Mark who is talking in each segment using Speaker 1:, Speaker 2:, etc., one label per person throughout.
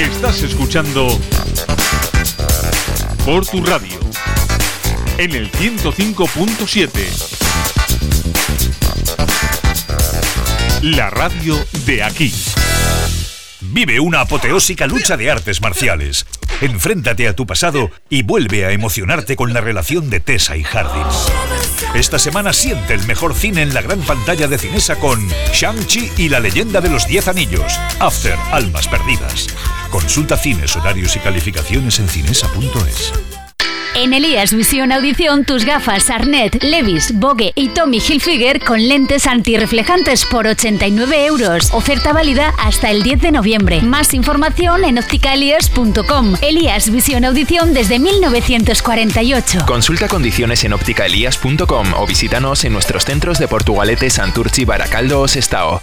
Speaker 1: Estás escuchando por tu radio en el 105.7. La radio de aquí.
Speaker 2: Vive una apoteósica lucha de artes marciales. Enfréntate a tu pasado y vuelve a emocionarte con la relación de Tessa y Hardin. Esta semana siente el mejor cine en la gran pantalla de Cinesa con Shang-Chi y la leyenda de los Diez Anillos. After Almas Perdidas. Consulta cines, horarios y calificaciones en cinesa.es.
Speaker 3: En Elías Visión Audición, tus gafas Arnett, Levis, Bogue y Tommy Hilfiger con lentes antirreflejantes por 89 euros. Oferta válida hasta el 10 de noviembre. Más información en opticaelias.com. Elías Visión Audición desde 1948.
Speaker 4: Consulta condiciones en opticaelias.com o visítanos en nuestros centros de Portugalete, Santurchi, Baracaldo o Sestao.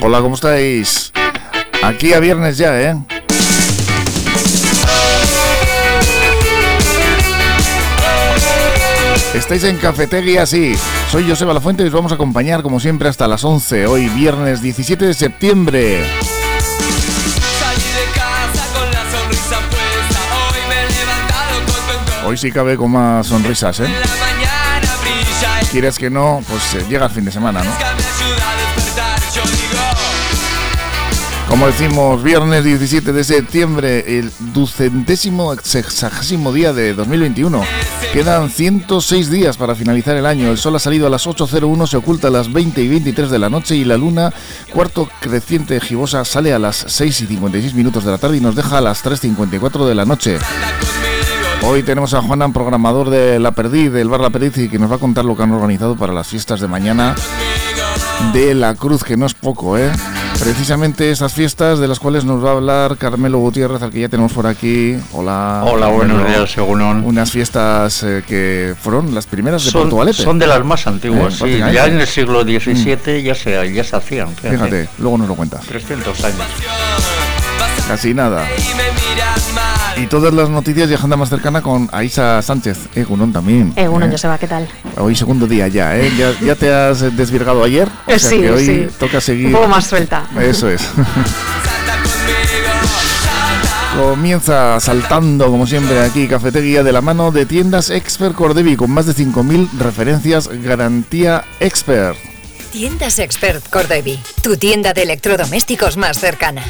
Speaker 5: Hola, ¿cómo estáis? Aquí a viernes ya, ¿eh? Estáis en Cafetería, sí. Soy Joseba La Fuente y os vamos a acompañar como siempre hasta las 11, hoy viernes 17 de septiembre. Hoy sí cabe con más sonrisas, ¿eh? Quieres que no, pues eh, llega el fin de semana, ¿no? Como decimos, viernes 17 de septiembre, el ducentésimo sexagésimo día de 2021. Quedan 106 días para finalizar el año. El sol ha salido a las 8.01, se oculta a las 20 y 23 de la noche y la luna, cuarto creciente gibosa, sale a las 6 y 56 minutos de la tarde y nos deja a las 3.54 de la noche. Hoy tenemos a Juanan, programador de La Perdiz, del Bar La Perdiz, y que nos va a contar lo que han organizado para las fiestas de mañana de la Cruz, que no es poco, ¿eh? Precisamente esas fiestas de las cuales nos va a hablar Carmelo Gutiérrez, al que ya tenemos por aquí. Hola.
Speaker 6: Hola, buenos días, según
Speaker 5: Unas fiestas eh, que fueron las primeras de
Speaker 6: son,
Speaker 5: Portugalete.
Speaker 6: Son de las más antiguas, eh, sí. Ya en el siglo XVII mm. ya, se, ya se hacían.
Speaker 5: Fíjate. luego nos lo cuenta.
Speaker 6: 300 años.
Speaker 5: Casi nada. Y todas las noticias viajando más cercana con Aisa Sánchez, Egunon también.
Speaker 7: Egunon, ¿eh? Joseba, ¿qué tal?
Speaker 5: Hoy segundo día ya, ¿eh? ¿Ya, te has desvirgado ayer?
Speaker 7: O sea
Speaker 5: sí,
Speaker 7: que
Speaker 5: hoy toca seguir. Un
Speaker 7: poco más suelta.
Speaker 5: Eso es. Comienza saltando, como siempre, aquí Cafetería de la mano de tiendas Expert Cordevi con más de 5.000 referencias garantía Expert.
Speaker 8: Tiendas Expert Cordevi, tu tienda de electrodomésticos más cercana.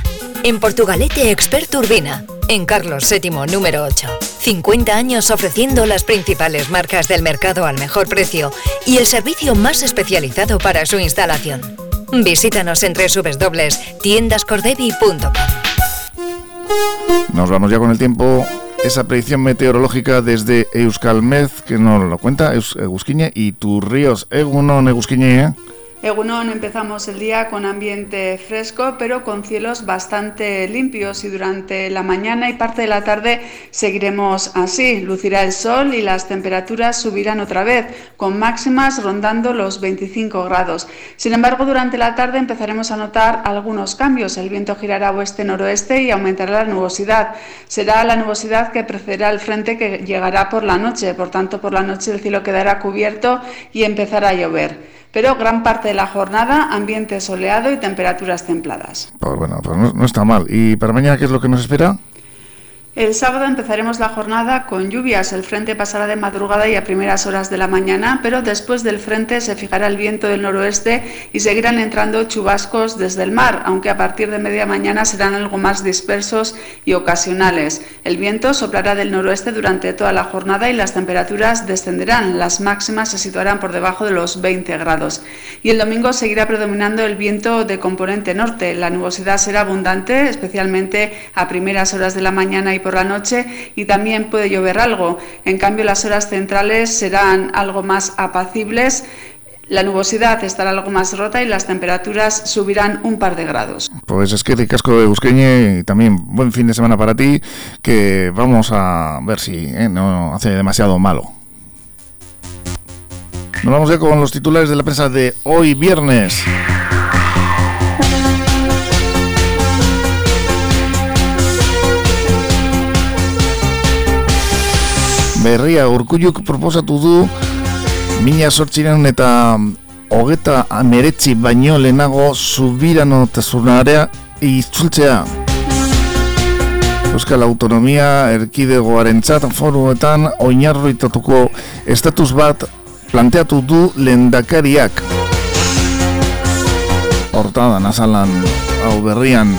Speaker 8: En Portugalete Expert Urbina, en Carlos VII número 8. 50 años ofreciendo las principales marcas del mercado al mejor precio y el servicio más especializado para su instalación. Visítanos en www.tiendascordevi.com.
Speaker 5: Nos vamos ya con el tiempo. Esa predicción meteorológica desde Euskalmez, que nos lo cuenta Egusquiñe y Turríos Egunon Egusquiñe.
Speaker 9: Egunon empezamos el día con ambiente fresco, pero con cielos bastante limpios y durante la mañana y parte de la tarde seguiremos así. Lucirá el sol y las temperaturas subirán otra vez, con máximas rondando los 25 grados. Sin embargo, durante la tarde empezaremos a notar algunos cambios. El viento girará oeste-noroeste y aumentará la nubosidad. Será la nubosidad que precederá el frente que llegará por la noche. Por tanto, por la noche el cielo quedará cubierto y empezará a llover pero gran parte de la jornada ambiente soleado y temperaturas templadas.
Speaker 5: Pues bueno, pues no, no está mal. ¿Y para mañana qué es lo que nos espera?
Speaker 9: El sábado empezaremos la jornada con lluvias. El frente pasará de madrugada y a primeras horas de la mañana, pero después del frente se fijará el viento del noroeste y seguirán entrando chubascos desde el mar, aunque a partir de media mañana serán algo más dispersos y ocasionales. El viento soplará del noroeste durante toda la jornada y las temperaturas descenderán. Las máximas se situarán por debajo de los 20 grados. Y el domingo seguirá predominando el viento de componente norte. La nubosidad será abundante, especialmente a primeras horas de la mañana y por la noche y también puede llover algo. En cambio, las horas centrales serán algo más apacibles La nubosidad estará algo más rota y las temperaturas subirán un par de grados.
Speaker 5: Pues es que de casco de Busqueñe y también buen fin de semana para ti, que vamos a ver si eh, no hace demasiado malo. Nos vamos ya con los titulares de la prensa de hoy viernes. Berria urkulluk proposatu du Mila sortziren eta hogeta ameretzi baino lehenago zubirano tazunarea izultzea. Euskal Autonomia erkidegoaren txat foruetan oinarroitatuko estatus bat planteatu du lendakariak. Horta da, nazalan, hau berrian.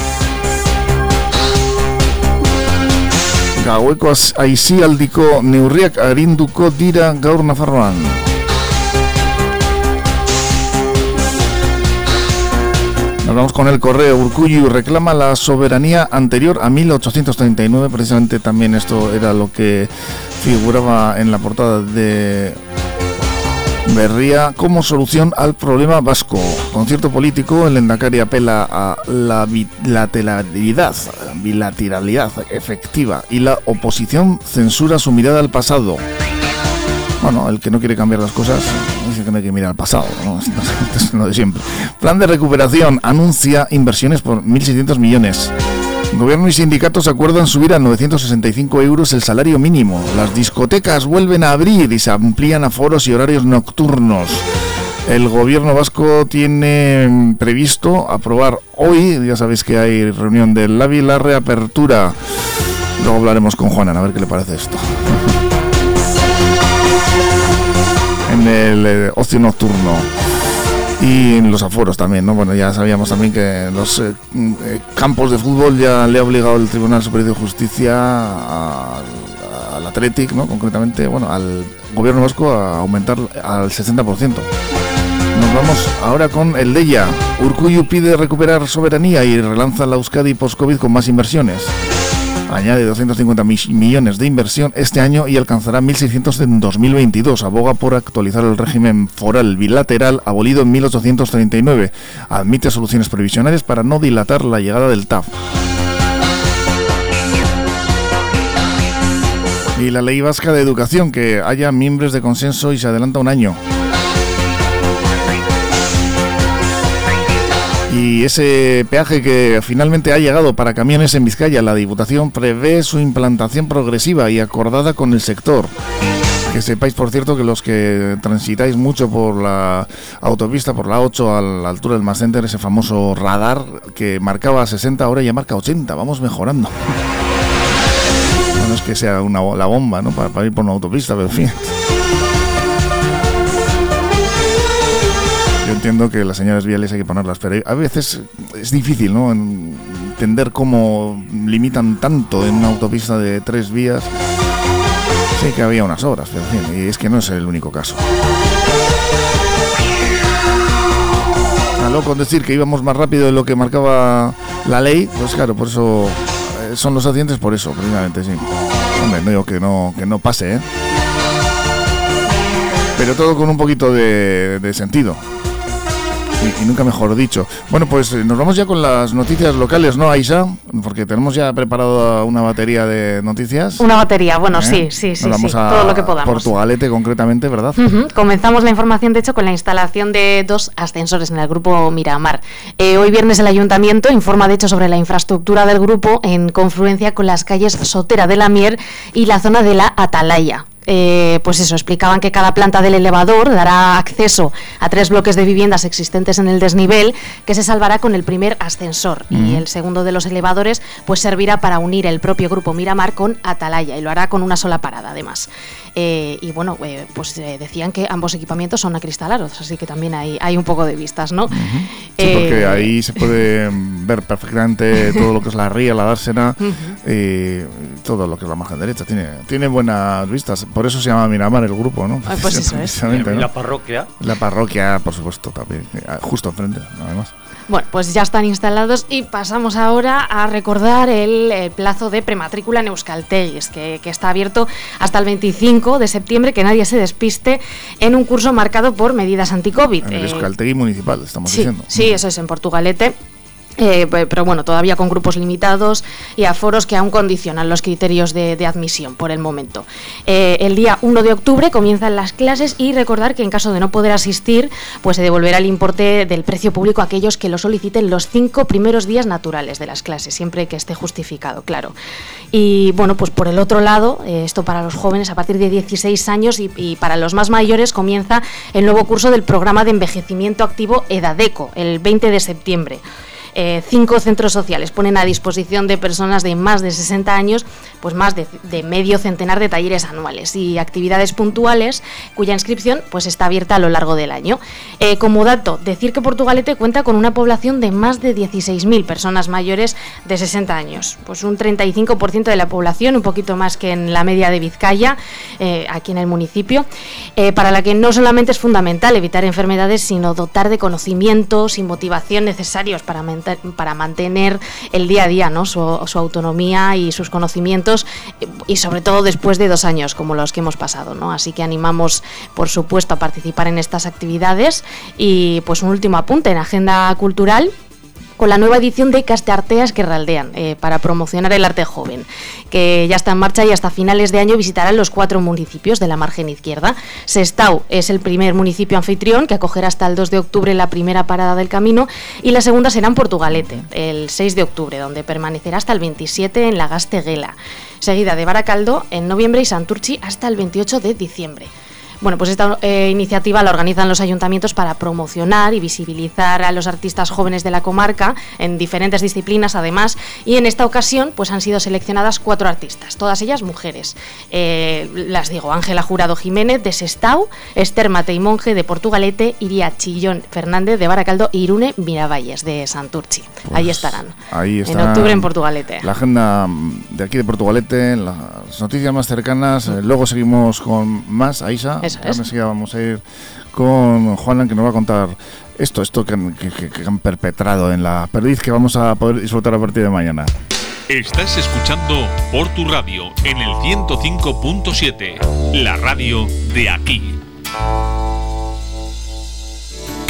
Speaker 5: Gaueko aizialdiko neurriak arinduko dira gaur Nafarroan. Nos vamos con el correo. Urcuyu reclama la soberanía anterior a 1839. Precisamente también esto era lo que figuraba en la portada de Berría como solución al problema vasco. Concierto político, el Endacari apela a la bilateralidad, bilateralidad efectiva y la oposición censura su mirada al pasado. Bueno, el que no quiere cambiar las cosas dice que no hay que mirar al pasado, ¿no? es lo de siempre. Plan de recuperación anuncia inversiones por 1.600 millones. Gobierno y sindicatos acuerdan subir a 965 euros el salario mínimo. Las discotecas vuelven a abrir y se amplían a foros y horarios nocturnos. El gobierno vasco tiene previsto aprobar hoy, ya sabéis que hay reunión del LABI, la reapertura. Luego hablaremos con Juanan a ver qué le parece esto. En el eh, ocio nocturno y en los aforos también, ¿no? Bueno, ya sabíamos también que los eh, eh, campos de fútbol ya le ha obligado el Tribunal Superior de Justicia al Athletic, ¿no? Concretamente, bueno, al gobierno vasco a aumentar al 60%. Nos vamos ahora con el Deya. Urcuyu pide recuperar soberanía y relanza la Euskadi post-COVID con más inversiones añade 250 millones de inversión este año y alcanzará 1.600 en 2022. Aboga por actualizar el régimen foral bilateral abolido en 1839. Admite soluciones previsionales para no dilatar la llegada del TAF. Y la ley vasca de educación, que haya miembros de consenso y se adelanta un año. Y ese peaje que finalmente ha llegado para camiones en Vizcaya, la Diputación prevé su implantación progresiva y acordada con el sector. Que sepáis, por cierto, que los que transitáis mucho por la autopista, por la 8, a la altura del Center, ese famoso radar que marcaba 60, ahora ya marca 80. Vamos mejorando. No es que sea la bomba, ¿no? Para, para ir por una autopista, pero en fin. Entiendo que las señales viales hay que ponerlas, pero a veces es difícil, ¿no? Entender cómo limitan tanto en una autopista de tres vías. Sé que había unas obras, pero en fin, y es que no es el único caso. con decir que íbamos más rápido de lo que marcaba la ley, pues claro, por eso eh, son los accidentes, por eso, precisamente, sí. Hombre, no digo que no, que no pase, ¿eh? Pero todo con un poquito de sentido y, nunca mejor dicho. Bueno, pues eh, nos vamos ya con las noticias locales, ¿no, Aisa? Porque tenemos ya preparado una batería de noticias.
Speaker 7: Una batería, bueno, ¿Eh? sí, sí, sí,
Speaker 5: vamos
Speaker 7: a todo lo que podamos.
Speaker 5: Portugalete concretamente, ¿verdad?
Speaker 7: Comenzamos la información, de hecho, con la instalación de dos ascensores en el grupo Miramar. Eh, hoy viernes el ayuntamiento informa, de hecho, sobre la infraestructura del grupo en confluencia con las calles Sotera de la Mier y la zona de la Atalaya. Eh, pues eso, explicaban que cada planta del elevador dará acceso a tres bloques de viviendas existentes en el desnivel, que se salvará con el primer ascensor. Y el segundo de los elevadores, pues servirá para unir el propio grupo Miramar con Atalaya, y lo hará con una sola parada, además. Eh, y bueno, eh, pues decían que ambos equipamientos son acristalados, así que también hay, hay un poco de vistas, ¿no?
Speaker 5: Sí, porque ahí se puede ver perfectamente todo lo que es la ría, la dársena, y todo lo que es la margen derecha. Tiene, tiene buenas vistas por eso se llama Miramar el grupo, ¿no?
Speaker 7: pues eso es.
Speaker 6: ¿Y la parroquia?
Speaker 5: La parroquia, por supuesto, también. Eh, justo enfrente, además.
Speaker 7: Bueno, pues ya están instalados y pasamos ahora a recordar el, plazo de prematrícula en Euskaltegis, que, que, está abierto hasta el 25 de septiembre, que nadie se despiste en un curso marcado por medidas anti-COVID.
Speaker 5: En el Euskaltegui municipal, estamos diciendo.
Speaker 7: Sí, eso es en Portugalete. Eh, pero bueno, todavía con grupos limitados y aforos que aún condicionan los criterios de, admisión por el momento. Eh, el día 1 de octubre comienzan las clases y recordar que en caso de no poder asistir, pues se devolverá el importe del precio público a aquellos que lo soliciten los cinco primeros días naturales de las clases, siempre que esté justificado, claro. Y bueno, pues por el otro lado, eh, esto para los jóvenes a partir de 16 años y, y para los más mayores comienza el nuevo curso del programa de envejecimiento activo EDADECO, el 20 de septiembre. Eh, cinco centros sociales ponen a disposición de personas de más de 60 años pues más de, medio centenar de talleres anuales y actividades puntuales cuya inscripción pues está abierta a lo largo del año. Eh, como dato, decir que Portugalete cuenta con una población de más de 16.000 personas mayores de 60 años, pues un 35% de la población, un poquito más que en la media de Vizcaya, eh, aquí en el municipio, para la que no solamente es fundamental evitar enfermedades, sino dotar de conocimientos y motivación necesarios para para mantener el día a día, ¿no? su, autonomía y sus conocimientos, y sobre todo después de dos años como los que hemos pasado. ¿no? Así que animamos, por supuesto, a participar en estas actividades. Y pues un último apunte en agenda cultural con la nueva edición de Castearteas que raldean eh, para promocionar el arte joven, que ya está en marcha y hasta finales de año visitarán los cuatro municipios de la margen izquierda. Sestau es el primer municipio anfitrión que acogerá hasta el 2 de octubre la primera parada del camino y la segunda será en Portugalete, el 6 de octubre, donde permanecerá hasta el 27 en la Gasteguela, seguida de Baracaldo en noviembre y Santurchi hasta el 28 de diciembre. Bueno, pues esta eh, iniciativa la organizan los ayuntamientos para promocionar y visibilizar a los artistas jóvenes de la comarca en diferentes disciplinas, además, y en esta ocasión pues han sido seleccionadas cuatro artistas, todas ellas mujeres. Eh, las digo, Ángela Jurado Jiménez de Sestau, Esther Matei Monge de Portugalete, Iria Chillón Fernández de Baracaldo y Irune Miravalles de Santurchi. ahí pues estarán.
Speaker 5: Ahí
Speaker 7: En octubre en Portugalete.
Speaker 5: La agenda de aquí de Portugalete, las noticias más cercanas. Eh, luego seguimos con más, Aisa. Ahora vamos a ir con Juanan que nos va a contar esto, esto que, han perpetrado en la perdiz que vamos a poder disfrutar a partir de mañana.
Speaker 1: Estás escuchando por tu radio en el 105.7, la radio de aquí.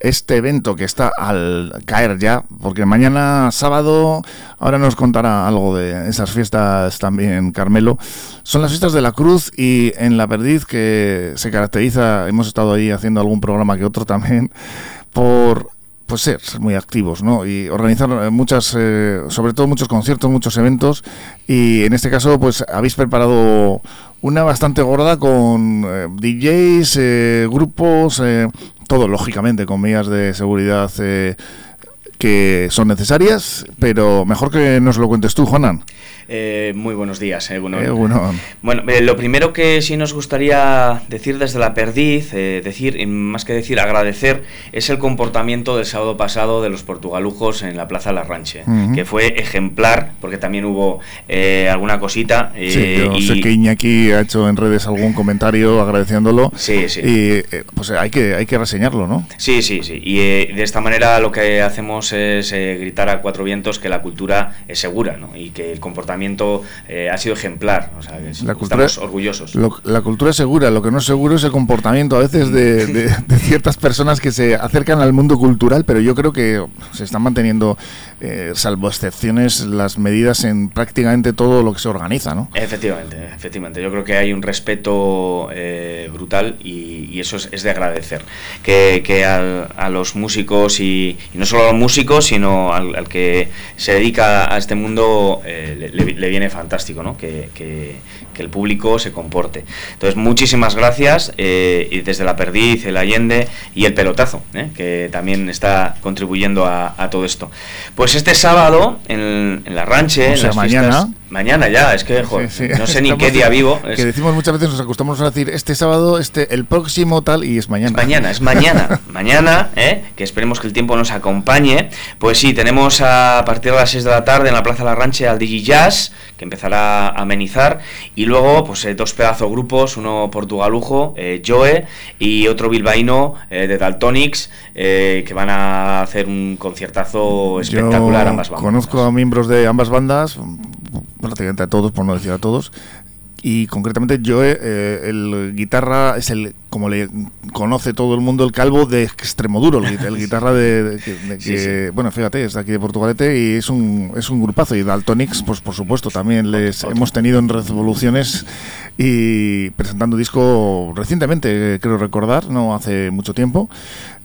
Speaker 5: este evento que está al caer ya, porque mañana sábado, ahora nos contará algo de esas fiestas también Carmelo, son las fiestas de la Cruz y en La Perdiz que se caracteriza, hemos estado ahí haciendo algún programa que otro también, por pues ser, muy activos, ¿no? Y organizar muchas, eh, sobre todo muchos conciertos, muchos eventos. Y en este caso, pues habéis preparado una bastante gorda con eh, DJs, eh, grupos, todo lógicamente con medidas de seguridad que son necesarias, pero mejor que nos lo cuentes tú, Juanan.
Speaker 10: Eh, muy buenos días, eh, Bueno, eh, lo primero que sí nos gustaría decir desde la perdiz, decir, más que decir agradecer, es el comportamiento del sábado pasado de los portugalujos en la Plaza La Ranche, que fue ejemplar, porque también hubo alguna cosita.
Speaker 5: sí, yo sé que Iñaki ha hecho en redes algún comentario agradeciéndolo.
Speaker 10: Sí, sí.
Speaker 5: Y pues hay que, hay que reseñarlo, ¿no?
Speaker 10: Sí, sí, sí. Y de esta manera lo que hacemos es eh, gritar a cuatro vientos que la cultura es segura ¿no? y que el comportamiento eh, ha sido ejemplar. O sea, estamos orgullosos.
Speaker 5: la cultura es segura, lo que no es seguro es el comportamiento a veces de, ciertas personas que se acercan al mundo cultural, pero yo creo que se están manteniendo, eh, salvo excepciones, las medidas en prácticamente todo lo que se organiza. ¿no?
Speaker 10: Efectivamente, efectivamente. Yo creo que hay un respeto brutal y, eso es, de agradecer. Que, que a los músicos y, no solo a los músicos, sino al, que se dedica a este mundo, eh, le, viene fantástico, ¿no? Que, el público se comporte. Entonces, muchísimas gracias eh, y desde la Perdiz, el Allende y el Pelotazo, ¿eh? que también está contribuyendo a, todo esto. Pues este sábado, en, la ranche, en las
Speaker 5: mañana.
Speaker 10: Mañana ya, es que no sé ni qué día vivo.
Speaker 5: Que decimos muchas veces, nos acostumbramos a decir este sábado, este el próximo tal y es mañana.
Speaker 10: mañana, es mañana. mañana, ¿eh? que esperemos que el tiempo nos acompañe. Pues sí, tenemos a, partir de las 6 de la tarde en la Plaza La Ranche al Digi Jazz, que empezará a amenizar. Y luego, pues eh, dos pedazos grupos, uno portugalujo, eh, Joe, y otro bilbaíno eh, de Daltonics, que van a hacer un conciertazo espectacular ambas bandas.
Speaker 5: Conozco a miembros de ambas bandas, prácticamente a todos, por no decir a todos, y concretamente Joe, eh, el guitarra es el como le conoce todo el mundo, el calvo de Extremoduro, el, el guitarra de, que, bueno, fíjate, es de aquí de Portugalete y es un, es un grupazo. Y Daltonix, pues por supuesto, también les hemos tenido en Revoluciones y presentando disco recientemente, creo recordar, no hace mucho tiempo.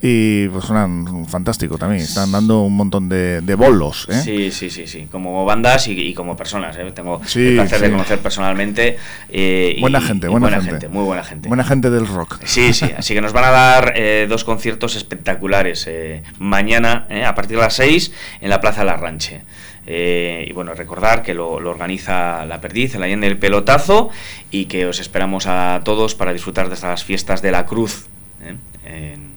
Speaker 5: Y pues suenan fantástico también, están dando un montón de, bolos. ¿eh?
Speaker 10: Sí, sí, sí, sí, como bandas y, como personas. ¿eh? Tengo el placer de conocer personalmente.
Speaker 5: Eh, buena gente, buena, gente.
Speaker 10: Muy buena gente.
Speaker 5: Buena gente del rock.
Speaker 10: Sí, sí, así que nos van a dar eh, dos conciertos espectaculares eh, mañana eh, a partir de las 6 en la Plaza La Ranche. y bueno, recordar que lo, organiza La Perdiz, el Allende del Pelotazo, y que os esperamos a todos para disfrutar de estas fiestas de la Cruz en,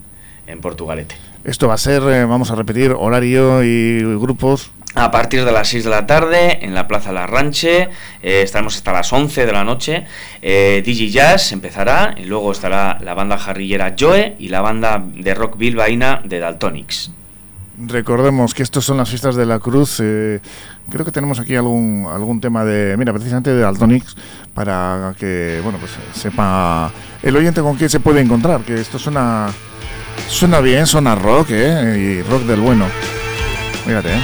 Speaker 10: en Portugalete.
Speaker 5: Esto va a ser, vamos a repetir, horario y grupos
Speaker 10: a partir de las 6 de la tarde en la Plaza La Ranche, eh, estaremos hasta las 11 de la noche. Eh, DJ Jazz empezará y luego estará la banda jarrillera Joe y la banda de rock bilbaína de Daltonics.
Speaker 5: Recordemos que estos son las fiestas de la Cruz. Eh, creo que tenemos aquí algún algún tema de, mira, precisamente de Daltonics para que, bueno, pues sepa el oyente con quién se puede encontrar. Que esto suena suena bien, suena rock, ¿eh? Y rock del bueno. Fíjate, ¿eh?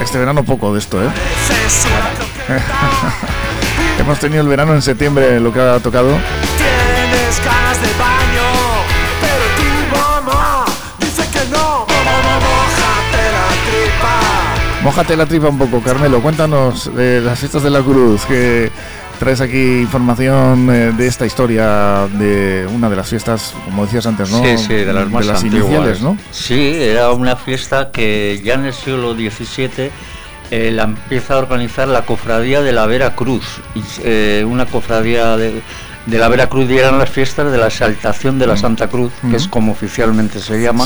Speaker 5: Este verano poco de esto, ¿eh? Hemos tenido el verano en septiembre, lo que ha tocado. Tienes Mójate la tripa un poco, Carmelo. Cuéntanos de las fiestas de la Cruz, que traes aquí información eh, de esta historia de una de las fiestas, como decías antes, ¿no?
Speaker 6: Sí, sí, de las más
Speaker 5: de iniciales, ¿no?
Speaker 6: Sí, era una fiesta que ya en el siglo XVII eh, la empieza a organizar la cofradía de la Vera Cruz, eh, una cofradía de, de la Vera Cruz y eran las fiestas de la exaltación de la mm. Santa Cruz, que es como oficialmente se llama.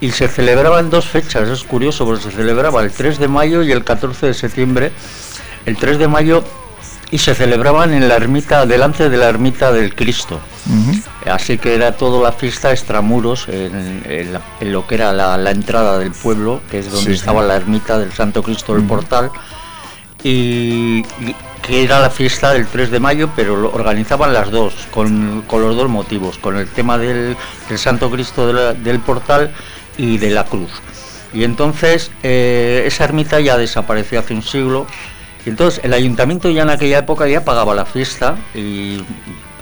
Speaker 6: Y se celebraba en dos fechas, es curioso, porque se celebraba el 3 de mayo y el 14 de septiembre. El 3 de mayo y se celebraban en la ermita, delante de la ermita del Cristo. Así que era toda la fiesta extramuros, en, lo que era la, entrada del pueblo, que es donde estaba la ermita del Santo Cristo del Portal, y, que era la fiesta del 3 de mayo, pero lo organizaban las dos, con, los dos motivos, con el tema del, Santo Cristo del Portal y de la cruz. Y entonces eh, esa ermita ya desapareció hace un siglo entonces el ayuntamiento ya en aquella época ya pagaba la fiesta y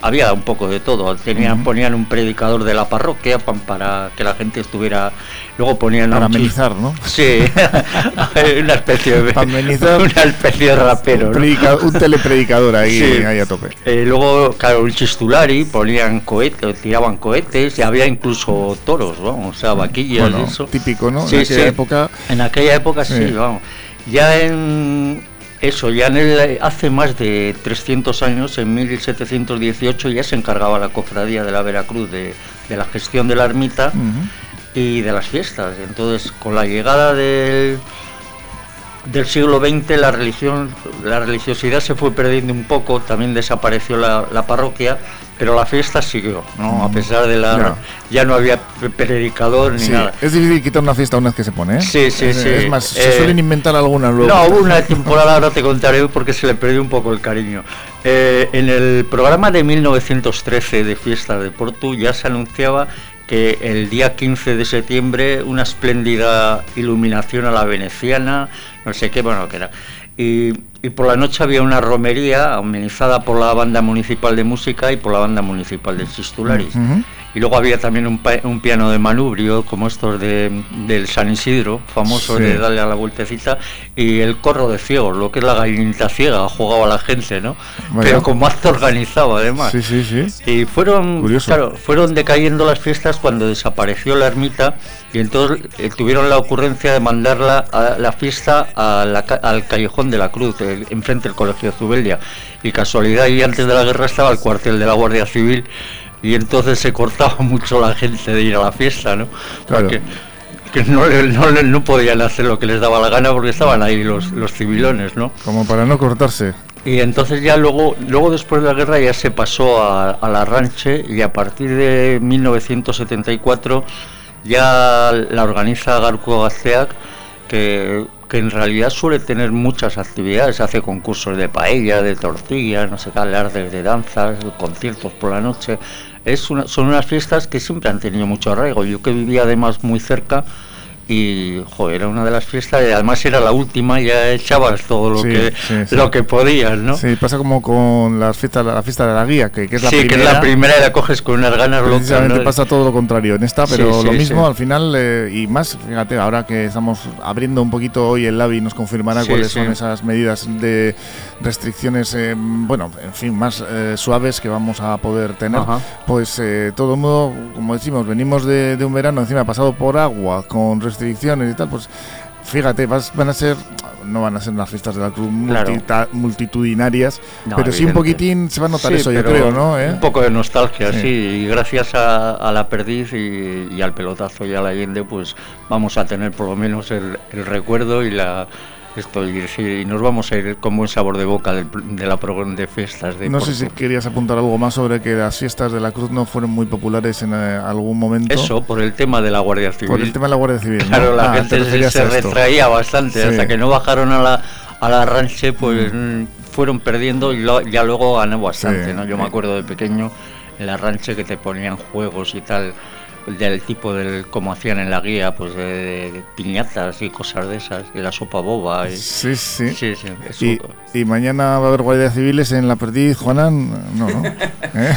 Speaker 6: había un poco de todo. Tenían, Ponían un predicador de la parroquia para que la gente estuviera. Luego ponían.
Speaker 5: Para amenizar, ¿no?
Speaker 6: Sí, una especie de. Una especie de rapero.
Speaker 5: Un, telepredicador ahí, a tope.
Speaker 6: Eh, luego, claro, un chistulari, ponían cohetes, tiraban cohetes y había incluso toros, vamos, o sea, vaquillas y eso.
Speaker 5: Típico, ¿no? en aquella época.
Speaker 6: En aquella época sí, vamos. Ya en eso, ya en hace más de 300 años, en 1718, ya se encargaba la cofradía de la Veracruz de, la gestión de la ermita y de las fiestas. Entonces, con la llegada del, del siglo XX la religión, la religiosidad se fue perdiendo un poco, también desapareció la, parroquia, pero la fiesta siguió, ¿no? A pesar de la... Ya no había predicador ni nada.
Speaker 5: Es difícil quitar una fiesta una vez que se pone, ¿eh?
Speaker 6: Sí, sí, sí.
Speaker 5: Es más, se suelen inventar algunas luego.
Speaker 6: No, hubo una temporada, ahora te contaré porque se le perdió un poco el cariño. Eh, en el programa de 1913 de Fiesta de Porto ya se anunciaba que el día 15 de septiembre una espléndida iluminación a la veneciana, no sé qué, bueno, que era. Y, por la noche había una romería amenizada por la banda municipal de música y por la banda municipal de Sistularis. Y luego había también un, un piano de manubrio, como estos de, del San Isidro, famoso de darle a la vueltecita, y el corro de ciegos, lo que es la gallinita ciega, jugaba la gente, ¿no? Pero con más organizado además.
Speaker 5: Sí, sí, sí.
Speaker 6: Y fueron, claro, fueron decayendo las fiestas cuando desapareció la ermita y entonces eh, tuvieron la ocurrencia de mandarla a la fiesta al Callejón de la Cruz, enfrente del Colegio de Zubeldia. Y casualidad, y antes de la guerra estaba el cuartel de la Guardia Civil y entonces se cortaba mucho la gente de ir a la fiesta, ¿no? Porque que no, no, no, podían hacer lo que les daba la gana porque estaban ahí los, los civilones, ¿no?
Speaker 5: Como para no cortarse.
Speaker 6: Y entonces ya luego, luego después de la guerra ya se pasó a, a la ranche y a partir de 1974 ya la organiza Garco Gaceac, que que en realidad suele tener muchas actividades, hace concursos de paella, de tortillas, no sé qué, alardes de danzas, conciertos por la noche. Es son unas fiestas que siempre han tenido mucho arraigo. Yo que vivía además muy cerca, y era una de las fiestas y además era la última ya echabas todo lo que lo que podías no
Speaker 5: sí pasa como con las fiestas la fiesta de la guía que, es la
Speaker 6: primera
Speaker 5: que
Speaker 6: es la primera. y la coges con unas ganas
Speaker 5: locas pasa todo lo contrario en esta pero lo mismo al final eh, y más fíjate ahora que estamos abriendo un poquito hoy el LABI nos confirmará cuáles son esas medidas de restricciones eh, bueno en fin más eh, suaves que vamos a poder tener. Pues todo el mundo como decimos venimos de, de un verano encima pasado por agua con restricciones restricciones y tal, pues fíjate, van a ser, no van a ser unas fiestas de la cruz multitudinarias, pero sí un poquitín se va a notar eso, yo creo, ¿no? ¿Eh?
Speaker 6: Un poco de nostalgia, sí, y gracias a, la perdiz y, al pelotazo y a la Allende, pues vamos a tener por lo menos el recuerdo y la Estoy, y nos vamos a ir con buen sabor de boca de la programa de fiestas. De
Speaker 5: no sé si querías apuntar algo más sobre que las fiestas de la Cruz no fueron muy populares en eh, algún momento.
Speaker 6: Eso, por el tema de la Guardia Civil.
Speaker 5: Por el tema de la Guardia Civil.
Speaker 6: Claro, la ah, gente se, retraía bastante. Hasta que no bajaron a la, a la ranche, pues mm. fueron perdiendo y ya luego ganó bastante. ¿no? Yo me acuerdo de pequeño en la ranche que te ponían juegos y tal del tipo del como hacían en la guía, pues de, piñatas y cosas de esas, y la sopa boba. Y,
Speaker 5: sí, sí. sí, sí y, mañana va a haber guardias civiles en la perdiz, Juanan, no, no. ¿Eh?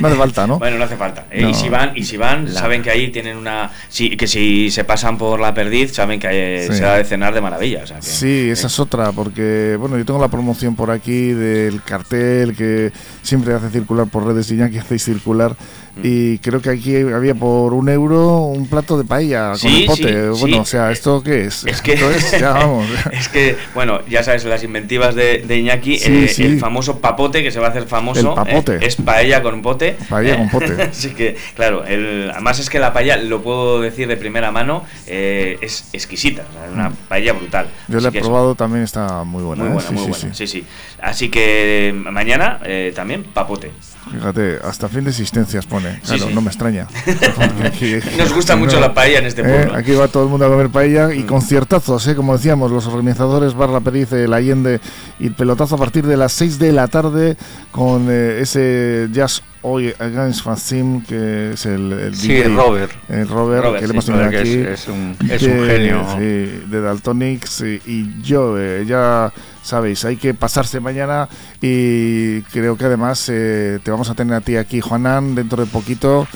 Speaker 5: no. hace falta, ¿no?
Speaker 10: Bueno, no hace falta. ¿eh? Y si van, y si van saben que ahí tienen una... Sí, que si se pasan por la perdiz, saben que se va a cenar de maravilla.
Speaker 5: sí, esa es otra, porque, bueno, yo tengo la promoción por aquí del cartel que siempre hace circular por redes y ya que hacéis circular y creo que aquí había por un euro un plato de paella con el pote. bueno, o sea, ¿esto qué es?
Speaker 10: Es que, es que, bueno, ya sabes, las inventivas de, Iñaki, eh, el famoso papote que se va a hacer famoso eh, es paella con pote.
Speaker 5: Paella con pote.
Speaker 10: Así que, claro, el, además es que la paella, lo puedo decir de primera mano, eh, es exquisita, es una mm. paella brutal.
Speaker 5: Yo la he probado, también está muy buena.
Speaker 10: Muy buena, muy buena. Sí, sí. Así que mañana también papote.
Speaker 5: Fíjate, hasta fin de existencias pone. Claro, no me extraña.
Speaker 10: Nos gusta mucho la paella en este eh, pueblo.
Speaker 5: aquí va todo el mundo a comer paella y mm. conciertazos, ¿eh? como decíamos, los organizadores Barra Periz, el Allende y el pelotazo a partir de las 6 de la tarde con eh, ese jazz hoy Against Fazim, que es el, el
Speaker 6: sí, Robert.
Speaker 5: El Robert, que le hemos tenido aquí.
Speaker 6: Es, un, es un, genio.
Speaker 5: Sí, de Daltonics y, yo, ya sabéis, hay que pasarse mañana y creo que además eh, te vamos a tener a ti aquí, Juanan, dentro de poquito.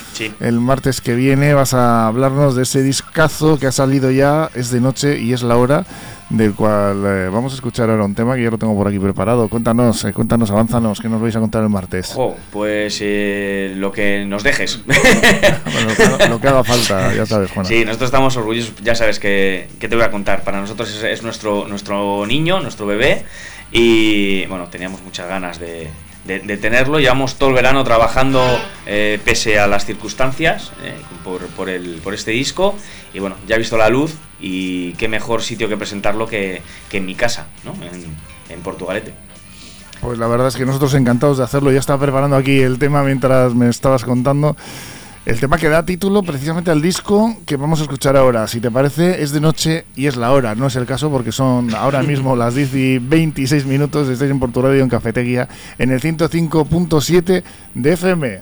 Speaker 5: El martes que viene vas a hablarnos de ese discazo que ha salido ya, es de noche y es la hora del cual eh, vamos a escuchar ahora un tema que ya lo tengo por aquí preparado. Cuéntanos, eh, cuéntanos, avánzanos, ¿qué nos vais a contar el martes?
Speaker 10: pues eh, lo que nos dejes.
Speaker 5: lo, que, haga falta, ya sabes, Juan.
Speaker 10: Sí, nosotros estamos orgullosos, ya sabes que, te voy a contar. Para nosotros es, nuestro, nuestro niño, nuestro bebé, y bueno, teníamos muchas ganas de, de, tenerlo. Llevamos todo el verano trabajando eh, pese a las circunstancias eh, por, por, el, por este disco y bueno, ya he visto la luz y qué mejor sitio que presentarlo que, que en mi casa, ¿no? en, en Portugalete.
Speaker 5: Pues la verdad es que nosotros encantados de hacerlo. Ya estaba preparando aquí el tema mientras me estabas contando. El tema que da título precisamente al disco que vamos a escuchar ahora. Si te parece, es de noche y es la hora. No es el caso porque son ahora mismo las 10 y 26 minutos. Estáis en Portugal en Cafetería en el 105.7 de FM.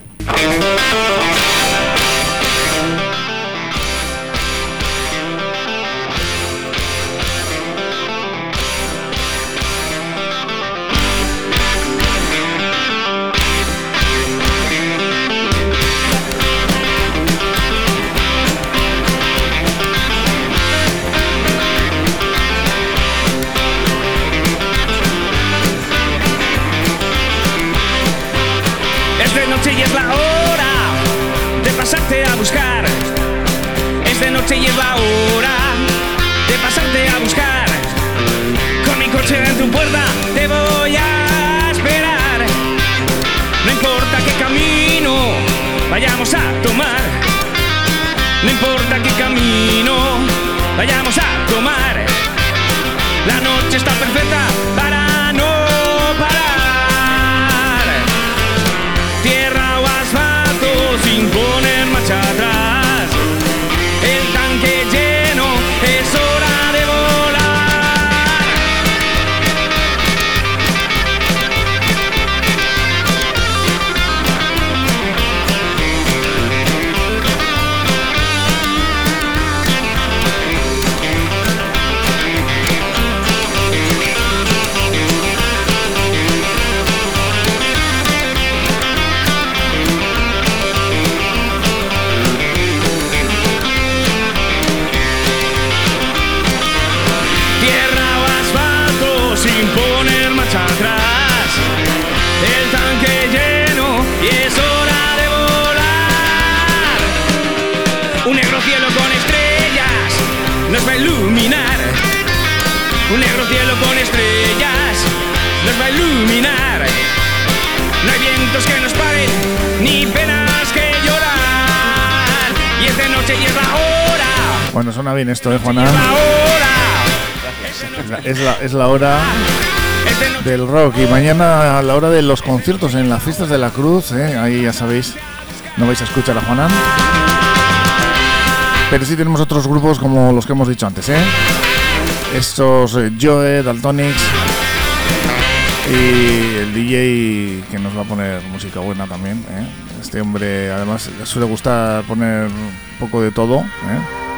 Speaker 11: es la hora de pasarte a buscar. Es de noche y es la hora de pasarte a buscar. Con mi coche en tu puerta te voy a esperar. No importa qué camino vayamos a tomar. No importa qué camino vayamos a tomar. La noche está perfecta.
Speaker 5: Esto, ¿eh, Juana? Es la, es la hora del rock y mañana a la hora de los conciertos en las fiestas de la Cruz, ¿eh? ahí ya sabéis, no vais a escuchar a Juanan. Pero sí tenemos otros grupos como los que hemos dicho antes, ¿eh? Estos eh, Joe, Daltonics y el DJ que nos va a poner música buena también. Este hombre además le suele gustar poner un poco de todo, ¿eh?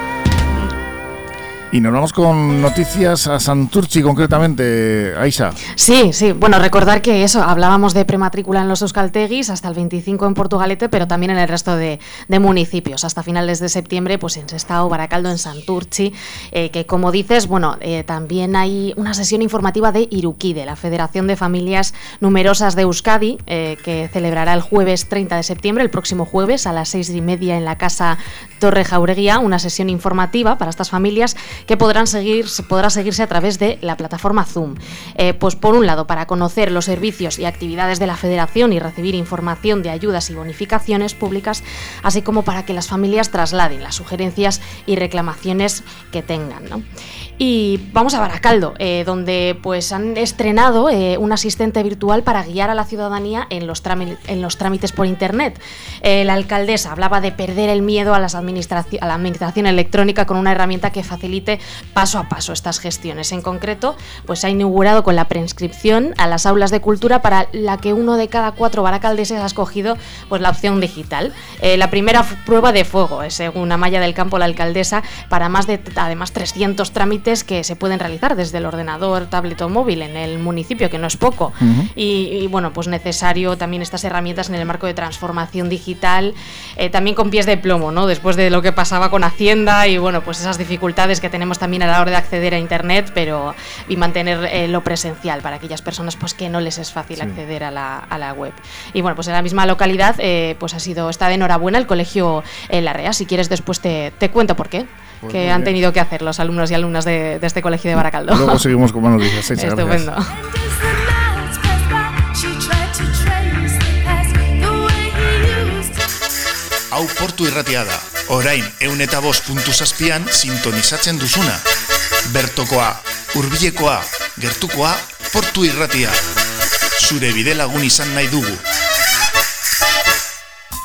Speaker 5: Y nos vamos con noticias a Santurchi concretamente, Aisa.
Speaker 7: Sí, sí. Bueno, recordar que eso, hablábamos de prematrícula en los Euskalteguis hasta el 25 en Portugalete, pero también en el resto de, municipios. Hasta finales de septiembre, pues en Sestao, Baracaldo, en Santurchi, eh, que como dices, bueno, eh, también hay una sesión informativa de Iruquide, la Federación de Familias Numerosas de Euskadi, eh, que celebrará el jueves 30 de septiembre, el próximo jueves, a las seis y media en la Casa Torre Jaureguía, una sesión informativa para estas familias que podrán seguir, podrá seguirse a través de la plataforma Zoom. Eh, pues por un lado, para conocer los servicios y actividades de la Federación y recibir información de ayudas y bonificaciones públicas, así como para que las familias trasladen las sugerencias y reclamaciones que tengan. Y vamos a Baracaldo, eh, donde pues han estrenado eh, un asistente virtual para guiar a la ciudadanía en los, trámites por internet. la alcaldesa hablaba de perder el miedo a, las a la administración electrónica con una herramienta que facilite paso a paso estas gestiones. En concreto, pues se ha inaugurado con la preinscripción a las aulas de cultura para la que uno de cada cuatro baracaldeses ha escogido pues, la opción digital. Eh, la primera prueba de fuego, según Amaya del Campo, la alcaldesa, para más de además 300 trámites que se pueden realizar desde el ordenador, tablet o móvil en el municipio, que no es poco. y, bueno, pues necesario también estas herramientas en el marco de transformación digital, eh, también con pies de plomo, ¿no? Después de lo que pasaba con Hacienda y bueno, pues esas dificultades que tenemos también a la hora de acceder a Internet, pero y mantener eh, lo presencial para aquellas personas pues que no les es fácil acceder a la, a la, web. Y bueno, pues en la misma localidad eh, pues ha sido, está de enhorabuena el colegio en La Rea. Si quieres después te, te cuento por qué. Pues que bien. han tenido que hacer los alumnos y alumnas de, de este colegio de Baracaldo.
Speaker 5: Luego seguimos con más noticias.
Speaker 7: Estupendo. Gracias.
Speaker 5: hau portu irratia da. Orain, eun eta bost puntu zazpian sintonizatzen duzuna. Bertokoa, hurbilekoa, gertukoa, portu irratia. Zure bide lagun izan nahi dugu.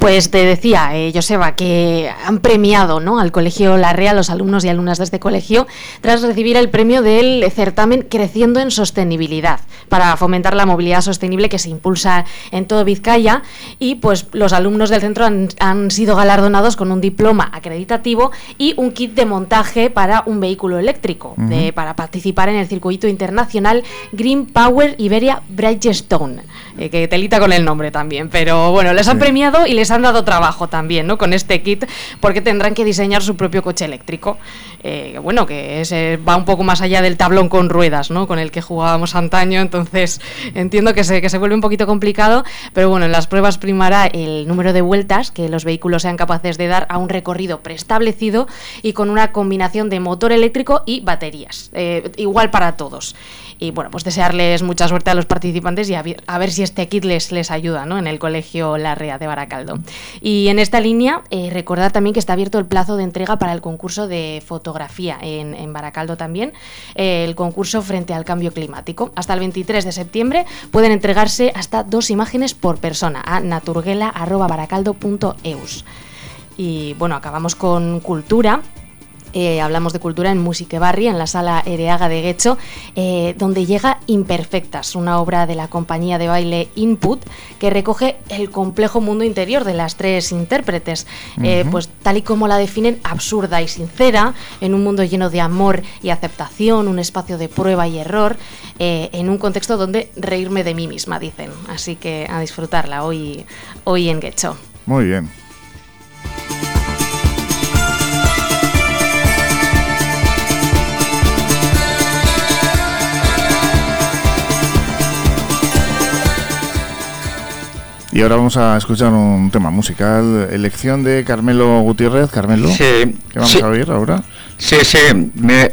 Speaker 7: Pues te decía, eh, Joseba, que han premiado ¿no? al Colegio Larrea, los alumnos y alumnas de este colegio, tras recibir el premio del certamen Creciendo en Sostenibilidad, para fomentar la movilidad sostenible que se impulsa en todo Vizcaya. Y pues los alumnos del centro han, sido galardonados con un diploma acreditativo y un kit de montaje para un vehículo eléctrico, para participar en el circuito internacional Green Power Iberia Bridgestone, eh, que telita con el nombre también. Pero bueno, les han premiado y les han dado trabajo también, ¿no? Con este kit, porque tendrán que diseñar su propio coche eléctrico. Eh, bueno, que ese va un poco más allá del tablón con ruedas, ¿no? Con el que jugábamos antaño, entonces entiendo que se, que se vuelve un poquito complicado, pero bueno, en las pruebas primará el número de vueltas que los vehículos sean capaces de dar a un recorrido preestablecido y con una combinación de motor eléctrico y baterías, eh, igual para todos. Y bueno, pues desearles mucha suerte a los participantes y a ver, si este kit les, les ayuda ¿no? en el Colegio Larrea de Baracaldo. Y en esta línea, eh, recordar también que está abierto el plazo de entrega para el concurso de fotografía en, en Baracaldo también, eh, el concurso frente al cambio climático. Hasta el 23 de septiembre pueden entregarse hasta dos imágenes por persona a naturguela.baracaldo.eus. Y bueno, acabamos con cultura. Eh, hablamos de cultura en Musique Barri, en la sala Ereaga de Guecho, eh, donde llega Imperfectas, una obra de la compañía de baile Input que recoge el complejo mundo interior de las tres intérpretes, eh, pues tal y como la definen, absurda y sincera, en un mundo lleno de amor y aceptación, un espacio de prueba y error, en un contexto donde reírme de mí misma, dicen. Así que a disfrutarla hoy, hoy en Guecho.
Speaker 12: Muy bien. Y ahora vamos a escuchar un tema musical, elección de Carmelo Gutiérrez. Carmelo,
Speaker 6: sí,
Speaker 12: ¿qué vamos a oír ahora?
Speaker 6: Sí, sí, me,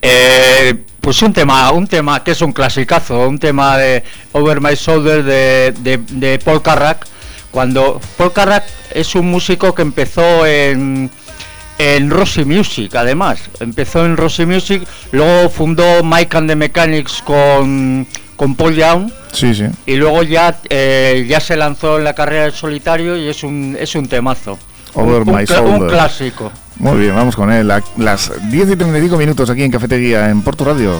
Speaker 6: eh, pues un tema, un tema que es un clasicazo, un tema de Over My Shoulder de, de, Paul Carrack, cuando Paul Carrack es un músico que empezó en, en Rosy Music, además, empezó en Rosy Music, luego fundó Mike and the Mechanics con, con Paul Young
Speaker 12: Sí, sí.
Speaker 6: Y luego ya, eh, ya se lanzó en la carrera de solitario y es un, es un temazo.
Speaker 12: Over
Speaker 6: un,
Speaker 12: my
Speaker 6: un clásico.
Speaker 12: Muy bien, vamos con él. las 10 y 35 minutos aquí en Cafetería, en Porto Radio.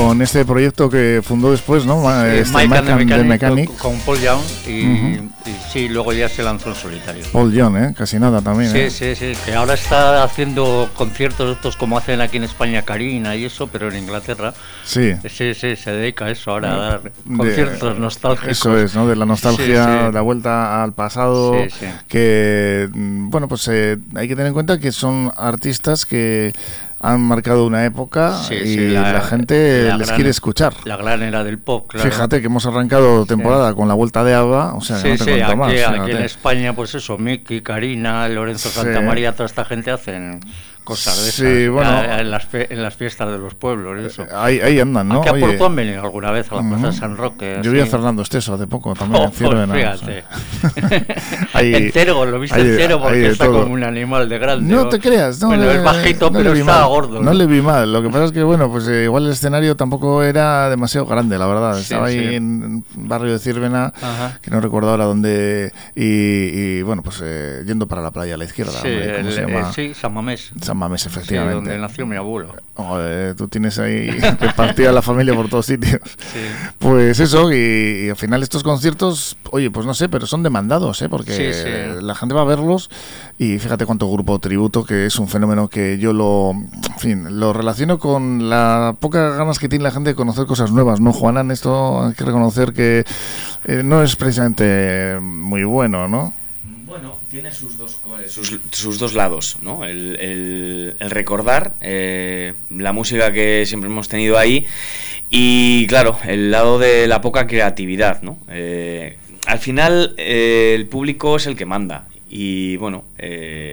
Speaker 5: Con este proyecto que fundó después, ¿no?
Speaker 13: Este, Mike, Mechanic, Con, Paul Young y, sí, luego ya se lanzó en solitario.
Speaker 5: Paul Young, ¿eh? Casi nada también.
Speaker 13: Sí,
Speaker 5: ¿eh?
Speaker 13: sí, sí, que ahora está haciendo conciertos estos como hacen aquí en España Karina y eso, pero en Inglaterra.
Speaker 5: Sí.
Speaker 13: Sí, sí, se dedica a eso ahora, a dar conciertos nostálgicos.
Speaker 5: Eso es, ¿no? De la nostalgia, la vuelta al pasado, que, mm, bueno, pues eh, hay que tener en cuenta que son artistas que han marcado una época y la, gente les quiere escuchar.
Speaker 13: La gran era del pop, claro.
Speaker 5: Fíjate que hemos arrancado temporada con la vuelta de ABBA, o sea, no te
Speaker 13: aquí,
Speaker 5: más.
Speaker 13: Aquí en España, pues eso, Miki, Karina, Lorenzo Santamaría, toda esta gente hacen cosas de sí, bueno, en, las en las fiestas de los pueblos. Eso.
Speaker 5: Ahí, ahí andan, ¿no?
Speaker 13: Aquí a Porto han venido alguna vez a la Plaza de San Roque.
Speaker 5: Yo vi a Fernando Esteso hace poco también oh, en
Speaker 13: Fíjate. entero, lo viste entero porque está como un animal de grande.
Speaker 5: No te creas, no.
Speaker 13: Bueno, es bajito, pero está gordo.
Speaker 5: ¿no? le vi mal. Lo que pasa es que, bueno, pues eh, igual el escenario tampoco era demasiado grande, la verdad. Estaba ahí en un barrio de Círvena, que no recuerdo ahora dónde. Y, bueno, pues eh, yendo para la playa a la izquierda.
Speaker 13: Sí, ¿cómo se llama? sí San Mamés.
Speaker 5: San Mamés, efectivamente.
Speaker 13: donde nació mi abuelo.
Speaker 5: tú tienes ahí repartida la familia por todos sitios. Pues eso, y, al final estos conciertos, oye, pues no sé, pero son demandados, ¿eh? porque la gente va a verlos y fíjate cuánto grupo tributo, que es un fenómeno que yo lo, en fin, lo relaciono con la poca ganas que tiene la gente de conocer cosas nuevas, ¿no, Juana? En esto hay que reconocer que eh, no es precisamente muy bueno, ¿no?
Speaker 10: Tiene sus dos, sus, dos lados, ¿no? El, recordar eh, la música que siempre hemos tenido ahí y, claro, el lado de la poca creatividad, ¿no? Eh, al final eh, el público es el que manda y bueno,